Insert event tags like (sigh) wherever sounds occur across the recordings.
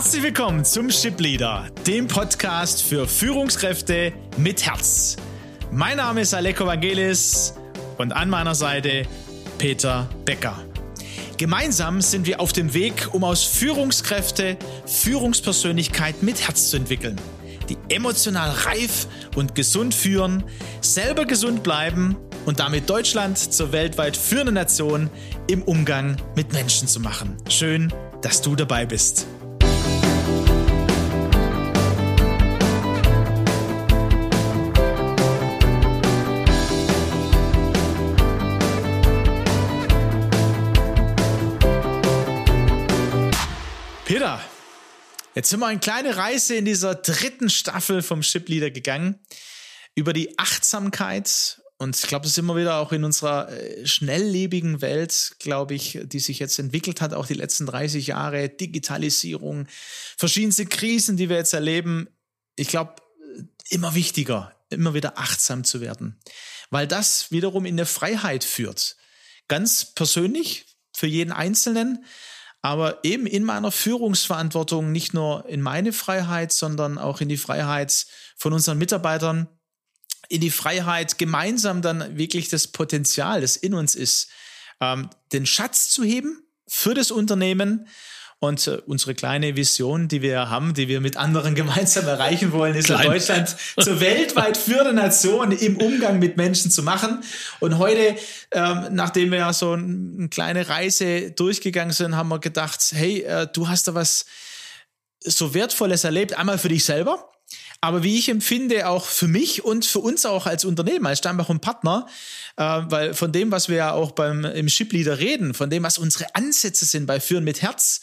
Herzlich willkommen zum Ship Leader, dem Podcast für Führungskräfte mit Herz. Mein Name ist Aleko Vangelis und an meiner Seite Peter Becker. Gemeinsam sind wir auf dem Weg, um aus Führungskräfte Führungspersönlichkeit mit Herz zu entwickeln, die emotional reif und gesund führen, selber gesund bleiben und damit Deutschland zur weltweit führenden Nation im Umgang mit Menschen zu machen. Schön, dass du dabei bist. Peter, jetzt sind wir eine kleine Reise in dieser dritten Staffel vom Ship Leader gegangen über die Achtsamkeit und ich glaube, das ist immer wieder auch in unserer äh, schnelllebigen Welt, glaube ich, die sich jetzt entwickelt hat, auch die letzten 30 Jahre, Digitalisierung, verschiedenste Krisen, die wir jetzt erleben. Ich glaube, immer wichtiger, immer wieder achtsam zu werden, weil das wiederum in der Freiheit führt. Ganz persönlich für jeden Einzelnen, aber eben in meiner Führungsverantwortung nicht nur in meine Freiheit, sondern auch in die Freiheit von unseren Mitarbeitern, in die Freiheit, gemeinsam dann wirklich das Potenzial, das in uns ist, ähm, den Schatz zu heben für das Unternehmen. Und äh, unsere kleine Vision, die wir haben, die wir mit anderen (laughs) gemeinsam erreichen wollen, ist Klein. Deutschland (laughs) zur weltweit führenden Nation im Umgang mit Menschen zu machen. Und heute, ähm, nachdem wir ja so eine kleine Reise durchgegangen sind, haben wir gedacht, hey, äh, du hast da was so Wertvolles erlebt, einmal für dich selber, aber wie ich empfinde, auch für mich und für uns auch als Unternehmen, als Steinbach und Partner, äh, weil von dem, was wir ja auch beim im Ship Leader reden, von dem, was unsere Ansätze sind bei Führen mit Herz,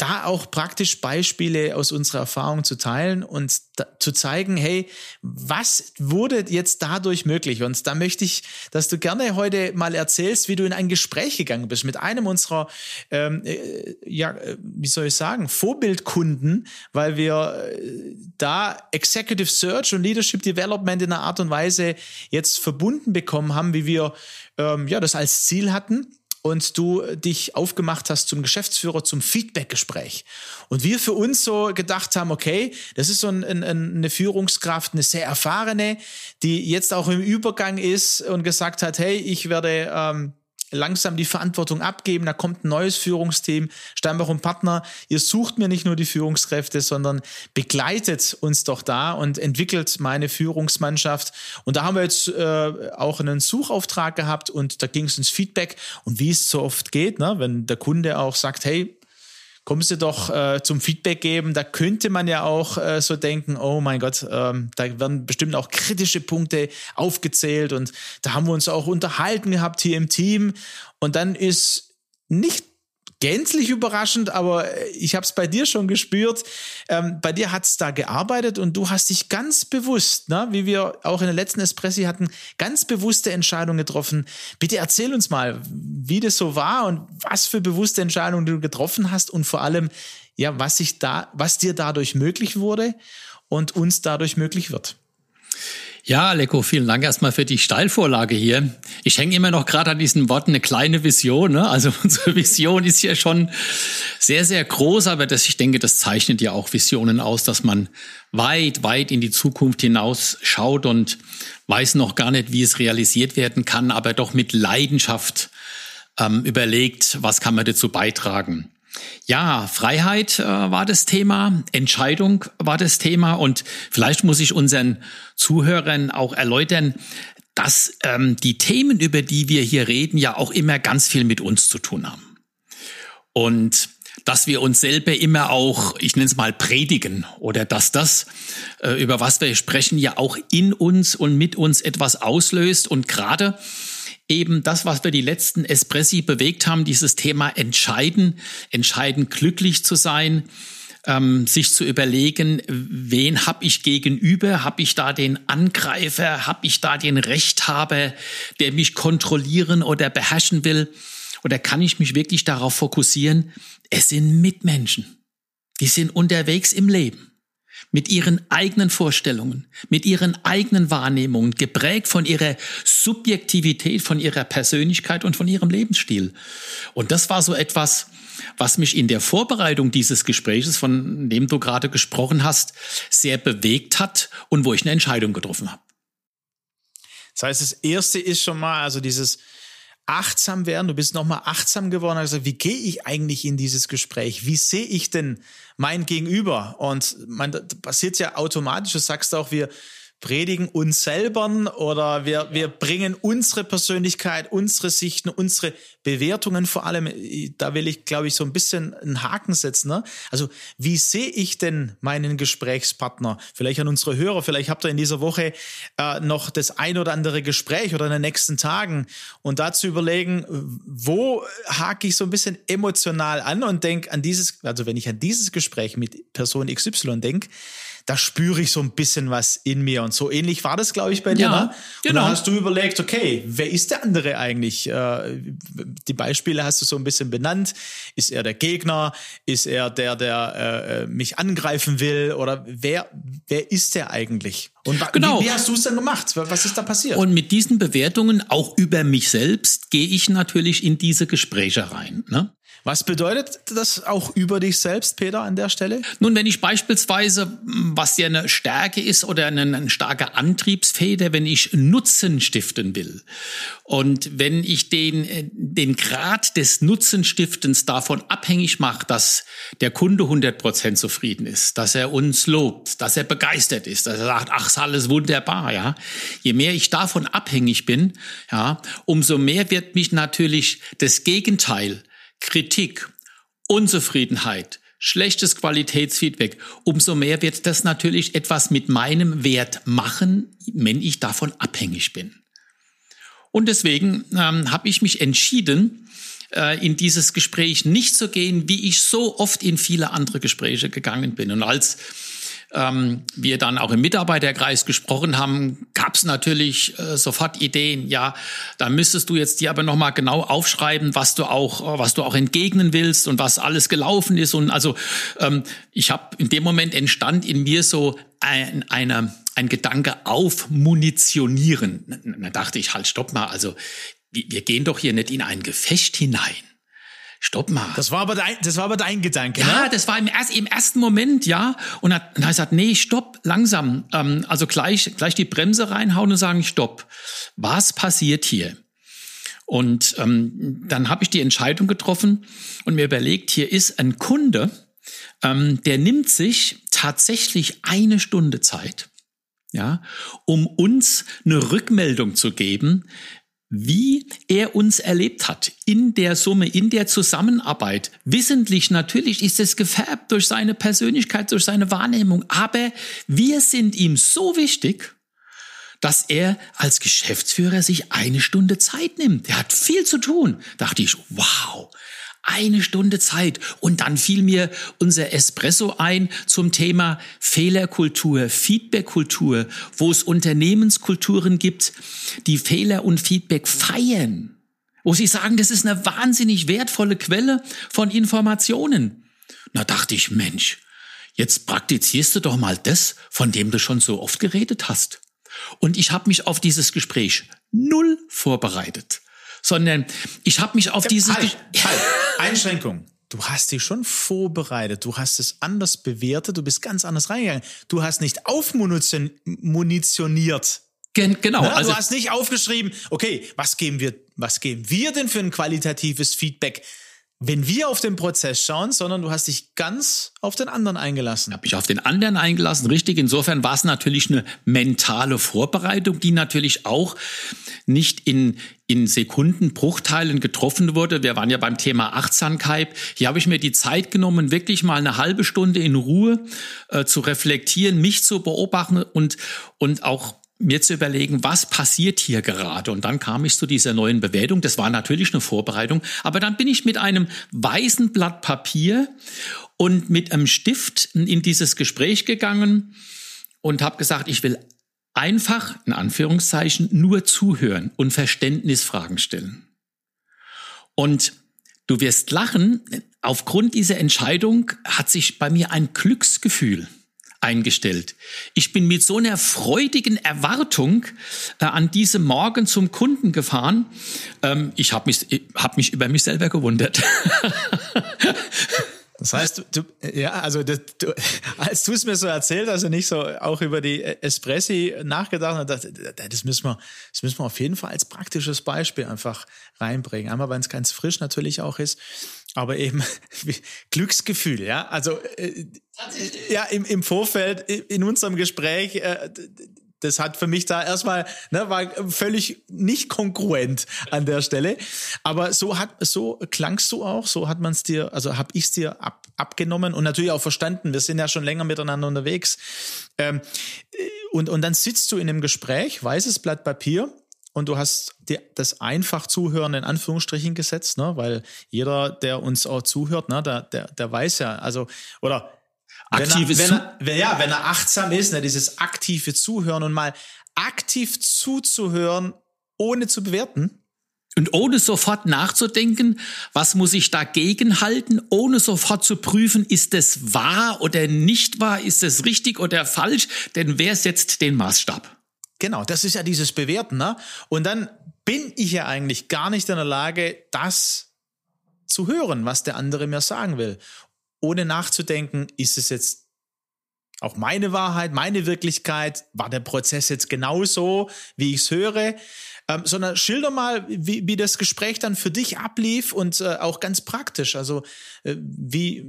da auch praktisch Beispiele aus unserer Erfahrung zu teilen und zu zeigen, hey, was wurde jetzt dadurch möglich? Und da möchte ich, dass du gerne heute mal erzählst, wie du in ein Gespräch gegangen bist mit einem unserer, ähm, äh, ja, äh, wie soll ich sagen, Vorbildkunden, weil wir äh, da Executive Search und Leadership Development in einer Art und Weise jetzt verbunden bekommen haben, wie wir ähm, ja das als Ziel hatten und du dich aufgemacht hast zum Geschäftsführer, zum Feedbackgespräch. Und wir für uns so gedacht haben, okay, das ist so ein, ein, eine Führungskraft, eine sehr erfahrene, die jetzt auch im Übergang ist und gesagt hat, hey, ich werde ähm, langsam die Verantwortung abgeben. Da kommt ein neues Führungsteam. Steinbach und Partner, ihr sucht mir nicht nur die Führungskräfte, sondern begleitet uns doch da und entwickelt meine Führungsmannschaft. Und da haben wir jetzt äh, auch einen Suchauftrag gehabt und da ging es ins Feedback. Und wie es so oft geht, ne, wenn der Kunde auch sagt, hey, kommen Sie doch äh, zum Feedback geben. Da könnte man ja auch äh, so denken, oh mein Gott, ähm, da werden bestimmt auch kritische Punkte aufgezählt und da haben wir uns auch unterhalten gehabt hier im Team. Und dann ist nicht gänzlich überraschend, aber äh, ich habe es bei dir schon gespürt. Ähm, bei dir hat es da gearbeitet und du hast dich ganz bewusst, ne, wie wir auch in der letzten Espressi hatten, ganz bewusste Entscheidungen getroffen. Bitte erzähl uns mal, wie das so war und was für bewusste Entscheidungen du getroffen hast und vor allem, ja, was sich da, was dir dadurch möglich wurde und uns dadurch möglich wird. Ja, Leko, vielen Dank erstmal für die Steilvorlage hier. Ich hänge immer noch gerade an diesen Worten eine kleine Vision. Ne? Also (laughs) unsere Vision ist ja schon sehr, sehr groß, aber das, ich denke, das zeichnet ja auch Visionen aus, dass man weit, weit in die Zukunft hinaus schaut und weiß noch gar nicht, wie es realisiert werden kann, aber doch mit Leidenschaft ähm, überlegt, was kann man dazu beitragen. Ja, Freiheit äh, war das Thema, Entscheidung war das Thema und vielleicht muss ich unseren Zuhörern auch erläutern, dass ähm, die Themen, über die wir hier reden, ja auch immer ganz viel mit uns zu tun haben. Und dass wir uns selber immer auch, ich nenne es mal, predigen oder dass das, äh, über was wir sprechen, ja auch in uns und mit uns etwas auslöst. Und gerade eben das, was wir die letzten Espressi bewegt haben, dieses Thema entscheiden, entscheiden glücklich zu sein, ähm, sich zu überlegen, wen habe ich gegenüber, habe ich da den Angreifer, habe ich da den Rechthaber, der mich kontrollieren oder beherrschen will, oder kann ich mich wirklich darauf fokussieren, es sind Mitmenschen, die sind unterwegs im Leben mit ihren eigenen Vorstellungen, mit ihren eigenen Wahrnehmungen, geprägt von ihrer Subjektivität, von ihrer Persönlichkeit und von ihrem Lebensstil. Und das war so etwas, was mich in der Vorbereitung dieses Gespräches, von dem du gerade gesprochen hast, sehr bewegt hat und wo ich eine Entscheidung getroffen habe. Das heißt, das erste ist schon mal, also dieses achtsam werden, du bist nochmal achtsam geworden, also wie gehe ich eigentlich in dieses Gespräch? Wie sehe ich denn mein Gegenüber? Und man, passiert ja automatisch, du sagst auch, wir, predigen uns selber oder wir, wir bringen unsere Persönlichkeit, unsere Sichten, unsere Bewertungen vor allem, da will ich, glaube ich, so ein bisschen einen Haken setzen. Ne? Also wie sehe ich denn meinen Gesprächspartner? Vielleicht an unsere Hörer, vielleicht habt ihr in dieser Woche äh, noch das ein oder andere Gespräch oder in den nächsten Tagen und dazu überlegen, wo hake ich so ein bisschen emotional an und denke an dieses, also wenn ich an dieses Gespräch mit Person XY denke, da spüre ich so ein bisschen was in mir. Und so ähnlich war das, glaube ich, bei dir. Ja, ne? Und genau. dann hast du überlegt, okay, wer ist der andere eigentlich? Äh, die Beispiele hast du so ein bisschen benannt. Ist er der Gegner? Ist er der, der äh, mich angreifen will? Oder wer, wer ist der eigentlich? Und genau. wie, wie hast du es denn gemacht? Was ist da passiert? Und mit diesen Bewertungen, auch über mich selbst, gehe ich natürlich in diese Gespräche rein. Ne? Was bedeutet das auch über dich selbst, Peter, an der Stelle? Nun, wenn ich beispielsweise, was ja eine Stärke ist oder ein, ein starker Antriebsfeder, wenn ich Nutzen stiften will und wenn ich den, äh, den Grad des Nutzenstiftens davon abhängig mache, dass der Kunde 100% zufrieden ist, dass er uns lobt, dass er begeistert ist, dass er sagt, ach, ist alles wunderbar, ja. Je mehr ich davon abhängig bin, ja, umso mehr wird mich natürlich das Gegenteil Kritik, Unzufriedenheit, schlechtes Qualitätsfeedback, umso mehr wird das natürlich etwas mit meinem Wert machen, wenn ich davon abhängig bin. Und deswegen ähm, habe ich mich entschieden, äh, in dieses Gespräch nicht zu gehen, wie ich so oft in viele andere Gespräche gegangen bin. Und als ähm, wir dann auch im Mitarbeiterkreis gesprochen haben, gab es natürlich äh, sofort Ideen. Ja, da müsstest du jetzt dir aber noch mal genau aufschreiben, was du auch, was du auch entgegnen willst und was alles gelaufen ist. Und also ähm, ich habe in dem Moment entstand in mir so ein, eine, ein Gedanke auf Munitionieren. Da dachte ich, halt, stopp mal. Also wir gehen doch hier nicht in ein Gefecht hinein stopp mal. Das war aber dein, das war aber dein Gedanke, Ja, ne? das war im, im ersten Moment, ja. Und dann hat er gesagt, nee, stopp, langsam. Ähm, also gleich, gleich die Bremse reinhauen und sagen, stopp. Was passiert hier? Und ähm, dann habe ich die Entscheidung getroffen und mir überlegt, hier ist ein Kunde, ähm, der nimmt sich tatsächlich eine Stunde Zeit, ja, um uns eine Rückmeldung zu geben, wie er uns erlebt hat in der Summe, in der Zusammenarbeit. Wissentlich natürlich ist es gefärbt durch seine Persönlichkeit, durch seine Wahrnehmung, aber wir sind ihm so wichtig, dass er als Geschäftsführer sich eine Stunde Zeit nimmt. Er hat viel zu tun. Da dachte ich, wow, eine Stunde Zeit. Und dann fiel mir unser Espresso ein zum Thema Fehlerkultur, Feedbackkultur, wo es Unternehmenskulturen gibt, die Fehler und Feedback feiern. Wo sie sagen, das ist eine wahnsinnig wertvolle Quelle von Informationen. Na dachte ich, Mensch, jetzt praktizierst du doch mal das, von dem du schon so oft geredet hast. Und ich habe mich auf dieses Gespräch null vorbereitet sondern ich habe mich auf diese halt, halt. (laughs) Einschränkung. Du hast dich schon vorbereitet, du hast es anders bewertet, du bist ganz anders reingegangen. Du hast nicht aufmunitioniert. Gen genau. Na, also du hast nicht aufgeschrieben, okay, was geben wir, was geben wir denn für ein qualitatives Feedback? Wenn wir auf den Prozess schauen, sondern du hast dich ganz auf den anderen eingelassen. Habe ich auf den anderen eingelassen, richtig. Insofern war es natürlich eine mentale Vorbereitung, die natürlich auch nicht in, in Sekundenbruchteilen getroffen wurde. Wir waren ja beim Thema Achtsamkeit. Hier habe ich mir die Zeit genommen, wirklich mal eine halbe Stunde in Ruhe äh, zu reflektieren, mich zu beobachten und, und auch mir zu überlegen, was passiert hier gerade. Und dann kam ich zu dieser neuen Bewertung. Das war natürlich eine Vorbereitung. Aber dann bin ich mit einem weißen Blatt Papier und mit einem Stift in dieses Gespräch gegangen und habe gesagt, ich will einfach, in Anführungszeichen, nur zuhören und Verständnisfragen stellen. Und du wirst lachen, aufgrund dieser Entscheidung hat sich bei mir ein Glücksgefühl eingestellt. Ich bin mit so einer freudigen Erwartung äh, an diesem Morgen zum Kunden gefahren. Ähm, ich habe mich, hab mich über mich selber gewundert. (laughs) Das heißt, du, ja, also das, du, (laughs) als du es mir so erzählt hast und nicht so auch über die Espressi nachgedacht hast, das, das müssen wir, das müssen wir auf jeden Fall als praktisches Beispiel einfach reinbringen. Einmal, wenn es ganz frisch natürlich auch ist, aber eben (laughs) Glücksgefühl, ja. Also äh, ja, im, im Vorfeld in unserem Gespräch äh, das hat für mich da erstmal, ne, war völlig nicht kongruent an der Stelle. Aber so hat, so klangst du auch, so hat man es dir, also habe ich es dir ab, abgenommen und natürlich auch verstanden. Wir sind ja schon länger miteinander unterwegs. Ähm, und, und dann sitzt du in einem Gespräch, weißes Blatt Papier, und du hast dir das einfach zuhören in Anführungsstrichen gesetzt, ne? weil jeder, der uns auch zuhört, ne, der, der, der weiß ja, also, oder Aktives wenn er, wenn er, ja, wenn er achtsam ist, ne, dieses aktive Zuhören und mal aktiv zuzuhören, ohne zu bewerten. Und ohne sofort nachzudenken, was muss ich dagegen halten, ohne sofort zu prüfen, ist es wahr oder nicht wahr, ist es richtig oder falsch, denn wer setzt den Maßstab? Genau, das ist ja dieses Bewerten, ne? Und dann bin ich ja eigentlich gar nicht in der Lage, das zu hören, was der andere mir sagen will ohne nachzudenken, ist es jetzt auch meine Wahrheit, meine Wirklichkeit, war der Prozess jetzt genauso, wie ich es höre, ähm, sondern schilder mal, wie, wie das Gespräch dann für dich ablief und äh, auch ganz praktisch, also äh, wie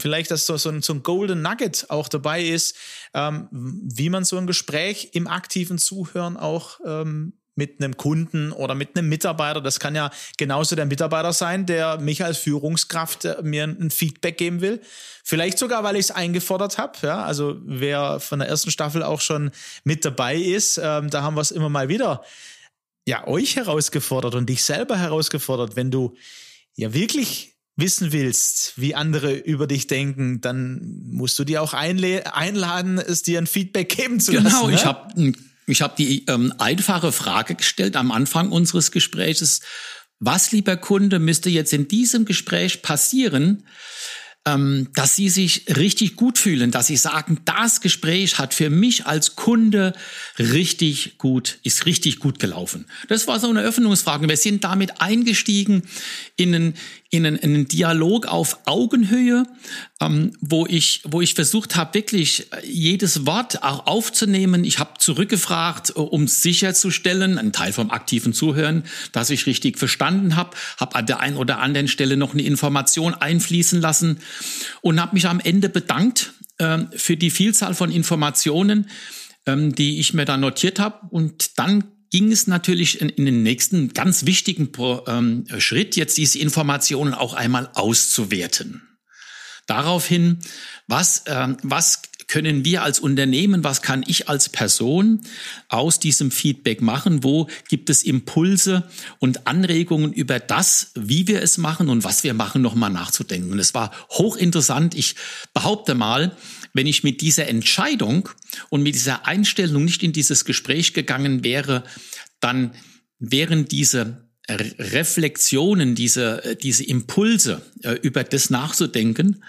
vielleicht, dass so, so, ein, so ein Golden Nugget auch dabei ist, ähm, wie man so ein Gespräch im aktiven Zuhören auch ähm, mit einem Kunden oder mit einem Mitarbeiter. Das kann ja genauso der Mitarbeiter sein, der mich als Führungskraft äh, mir ein Feedback geben will. Vielleicht sogar, weil ich es eingefordert habe. Ja, also wer von der ersten Staffel auch schon mit dabei ist, ähm, da haben wir es immer mal wieder ja euch herausgefordert und dich selber herausgefordert, wenn du ja wirklich wissen willst, wie andere über dich denken, dann musst du dir auch einladen, es dir ein Feedback geben zu genau, lassen. Genau, ich habe ein ich habe die ähm, einfache Frage gestellt am Anfang unseres Gespräches. Was, lieber Kunde, müsste jetzt in diesem Gespräch passieren, ähm, dass Sie sich richtig gut fühlen, dass Sie sagen, das Gespräch hat für mich als Kunde richtig gut, ist richtig gut gelaufen. Das war so eine Öffnungsfrage. Wir sind damit eingestiegen in einen, in einen, in einen Dialog auf Augenhöhe, ähm, wo ich, wo ich versucht habe, wirklich jedes Wort auch aufzunehmen. Ich habe zurückgefragt, äh, um sicherzustellen, ein Teil vom aktiven Zuhören, dass ich richtig verstanden habe, habe an der einen oder anderen Stelle noch eine Information einfließen lassen und habe mich am Ende bedankt äh, für die Vielzahl von Informationen, ähm, die ich mir da notiert habe. Und dann ging es natürlich in, in den nächsten ganz wichtigen ähm, Schritt, jetzt diese Informationen auch einmal auszuwerten. Daraufhin, was, äh, was können wir als Unternehmen, was kann ich als Person aus diesem Feedback machen? Wo gibt es Impulse und Anregungen über das, wie wir es machen und was wir machen, nochmal nachzudenken? Und es war hochinteressant. Ich behaupte mal, wenn ich mit dieser Entscheidung und mit dieser Einstellung nicht in dieses Gespräch gegangen wäre, dann wären diese Reflexionen, diese, diese Impulse äh, über das nachzudenken,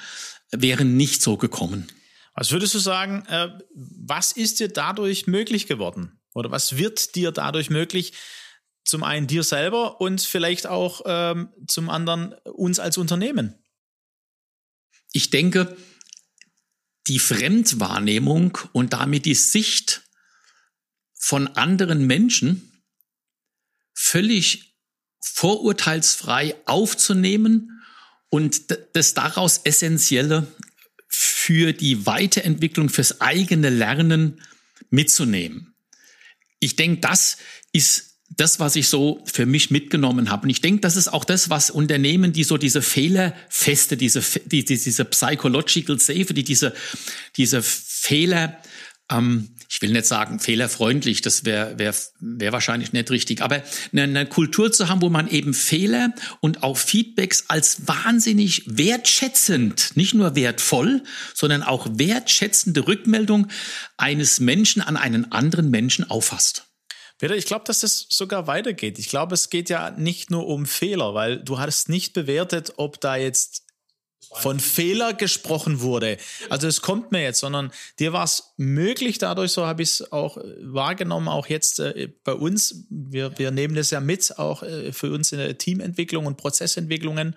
wären nicht so gekommen. Was würdest du sagen, äh, was ist dir dadurch möglich geworden? Oder was wird dir dadurch möglich? Zum einen dir selber und vielleicht auch ähm, zum anderen uns als Unternehmen. Ich denke, die Fremdwahrnehmung und damit die Sicht von anderen Menschen völlig vorurteilsfrei aufzunehmen und das daraus Essentielle für die Weiterentwicklung, fürs eigene Lernen mitzunehmen. Ich denke, das ist das, was ich so für mich mitgenommen habe. Und ich denke, das ist auch das, was Unternehmen, die so diese Fehlerfeste, diese, die, diese Psychological Safety, diese, diese Fehler, ähm, ich will nicht sagen fehlerfreundlich, das wäre wär, wär wahrscheinlich nicht richtig, aber eine, eine Kultur zu haben, wo man eben Fehler und auch Feedbacks als wahnsinnig wertschätzend, nicht nur wertvoll, sondern auch wertschätzende Rückmeldung eines Menschen an einen anderen Menschen auffasst. Peter, ich glaube, dass das sogar weitergeht. Ich glaube, es geht ja nicht nur um Fehler, weil du hast nicht bewertet, ob da jetzt von Fehler gesprochen wurde. Also es kommt mir jetzt, sondern dir war es möglich, dadurch, so habe ich es auch äh, wahrgenommen, auch jetzt äh, bei uns. Wir, wir nehmen das ja mit, auch äh, für uns in der Teamentwicklung und Prozessentwicklungen.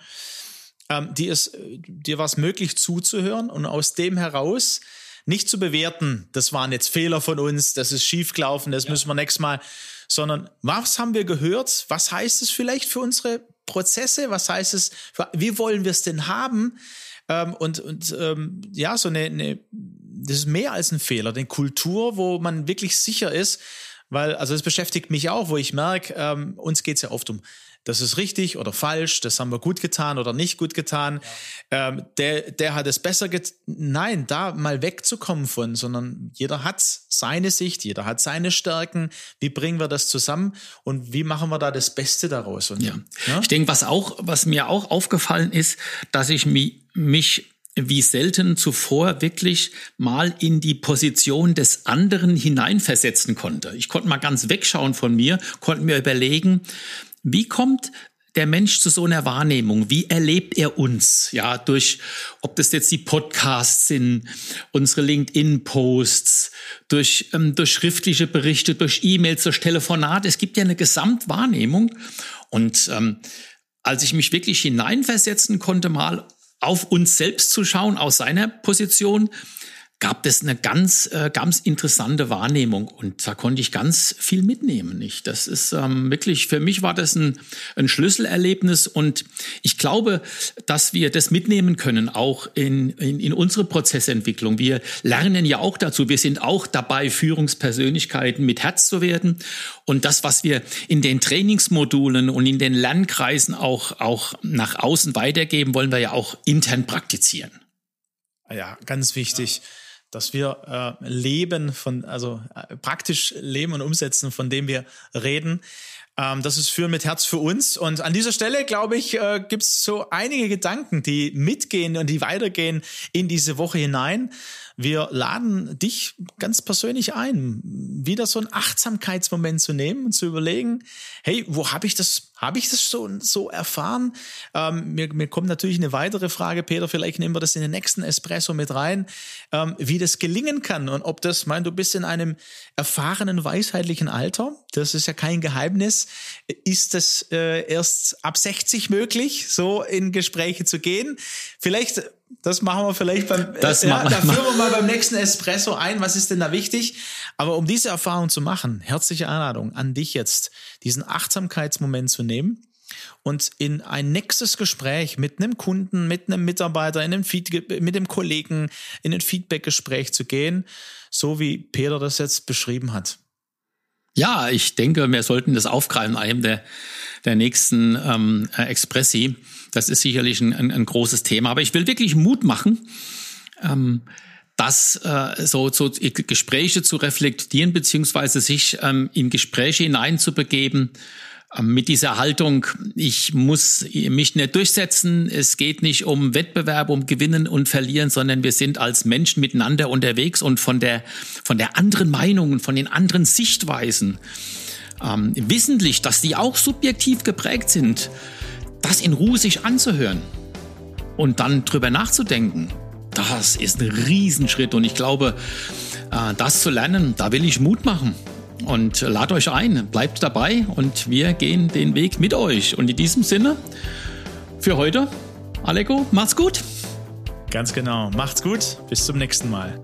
Ähm, dir, ist, äh, dir war es möglich zuzuhören und aus dem heraus nicht zu bewerten, das waren jetzt Fehler von uns, das ist schiefgelaufen, das ja. müssen wir nächstes Mal, sondern was haben wir gehört? Was heißt es vielleicht für unsere Prozesse? Was heißt es, wie wollen wir es denn haben? Ähm, und und ähm, ja, so eine, eine, das ist mehr als ein Fehler, eine Kultur, wo man wirklich sicher ist, weil, also das beschäftigt mich auch, wo ich merke, ähm, uns geht es ja oft um das ist richtig oder falsch, das haben wir gut getan oder nicht gut getan. Ja. Ähm, der, der hat es besser getan. Nein, da mal wegzukommen von, sondern jeder hat seine Sicht, jeder hat seine Stärken. Wie bringen wir das zusammen und wie machen wir da das Beste daraus? Und, ja. ja? Ich denke, was auch, was mir auch aufgefallen ist, dass ich mich, mich wie selten zuvor wirklich mal in die Position des anderen hineinversetzen konnte. Ich konnte mal ganz wegschauen von mir, konnte mir überlegen, wie kommt der Mensch zu so einer Wahrnehmung? Wie erlebt er uns? Ja, durch, ob das jetzt die Podcasts sind, unsere LinkedIn-Posts, durch, ähm, durch schriftliche Berichte, durch E-Mails, durch Telefonate. Es gibt ja eine Gesamtwahrnehmung. Und ähm, als ich mich wirklich hineinversetzen konnte, mal auf uns selbst zu schauen, aus seiner Position, gab es eine ganz, äh, ganz interessante Wahrnehmung und da konnte ich ganz viel mitnehmen. Nicht? Das ist ähm, wirklich, für mich war das ein, ein Schlüsselerlebnis und ich glaube, dass wir das mitnehmen können, auch in, in, in unsere Prozessentwicklung. Wir lernen ja auch dazu, wir sind auch dabei, Führungspersönlichkeiten mit Herz zu werden und das, was wir in den Trainingsmodulen und in den Lernkreisen auch, auch nach außen weitergeben, wollen wir ja auch intern praktizieren. Ja, ganz wichtig. Ja dass wir äh, leben von, also äh, praktisch leben und umsetzen, von dem wir reden. Ähm, das ist Führen mit Herz für uns. Und an dieser Stelle, glaube ich, äh, gibt es so einige Gedanken, die mitgehen und die weitergehen in diese Woche hinein. Wir laden dich ganz persönlich ein, wieder so einen Achtsamkeitsmoment zu nehmen und zu überlegen, hey, wo habe ich das, habe ich das so, so erfahren? Ähm, mir, mir kommt natürlich eine weitere Frage, Peter, vielleicht nehmen wir das in den nächsten Espresso mit rein, ähm, wie das gelingen kann und ob das, mein, du bist in einem erfahrenen, weisheitlichen Alter, das ist ja kein Geheimnis, ist das äh, erst ab 60 möglich, so in Gespräche zu gehen? Vielleicht das machen wir vielleicht beim, das äh, ja, da führen wir mal beim nächsten Espresso ein. Was ist denn da wichtig? Aber um diese Erfahrung zu machen, herzliche Einladung an dich jetzt, diesen Achtsamkeitsmoment zu nehmen und in ein nächstes Gespräch mit einem Kunden, mit einem Mitarbeiter, in einem Feed, mit dem Kollegen, in ein Feedbackgespräch zu gehen, so wie Peter das jetzt beschrieben hat. Ja, ich denke, wir sollten das aufgreifen, einem der, der nächsten ähm, Expressi. Das ist sicherlich ein, ein, ein großes Thema. Aber ich will wirklich Mut machen, ähm, das äh, so, so Gespräche zu reflektieren, beziehungsweise sich ähm, in Gespräche hineinzubegeben, mit dieser Haltung, ich muss mich nicht durchsetzen, es geht nicht um Wettbewerb, um Gewinnen und Verlieren, sondern wir sind als Menschen miteinander unterwegs und von der, von der anderen Meinung und von den anderen Sichtweisen, ähm, wissentlich, dass die auch subjektiv geprägt sind, das in Ruhe sich anzuhören und dann drüber nachzudenken, das ist ein Riesenschritt und ich glaube, äh, das zu lernen, da will ich Mut machen. Und lad euch ein, bleibt dabei und wir gehen den Weg mit euch. Und in diesem Sinne, für heute, Aleko, macht's gut. Ganz genau, macht's gut, bis zum nächsten Mal.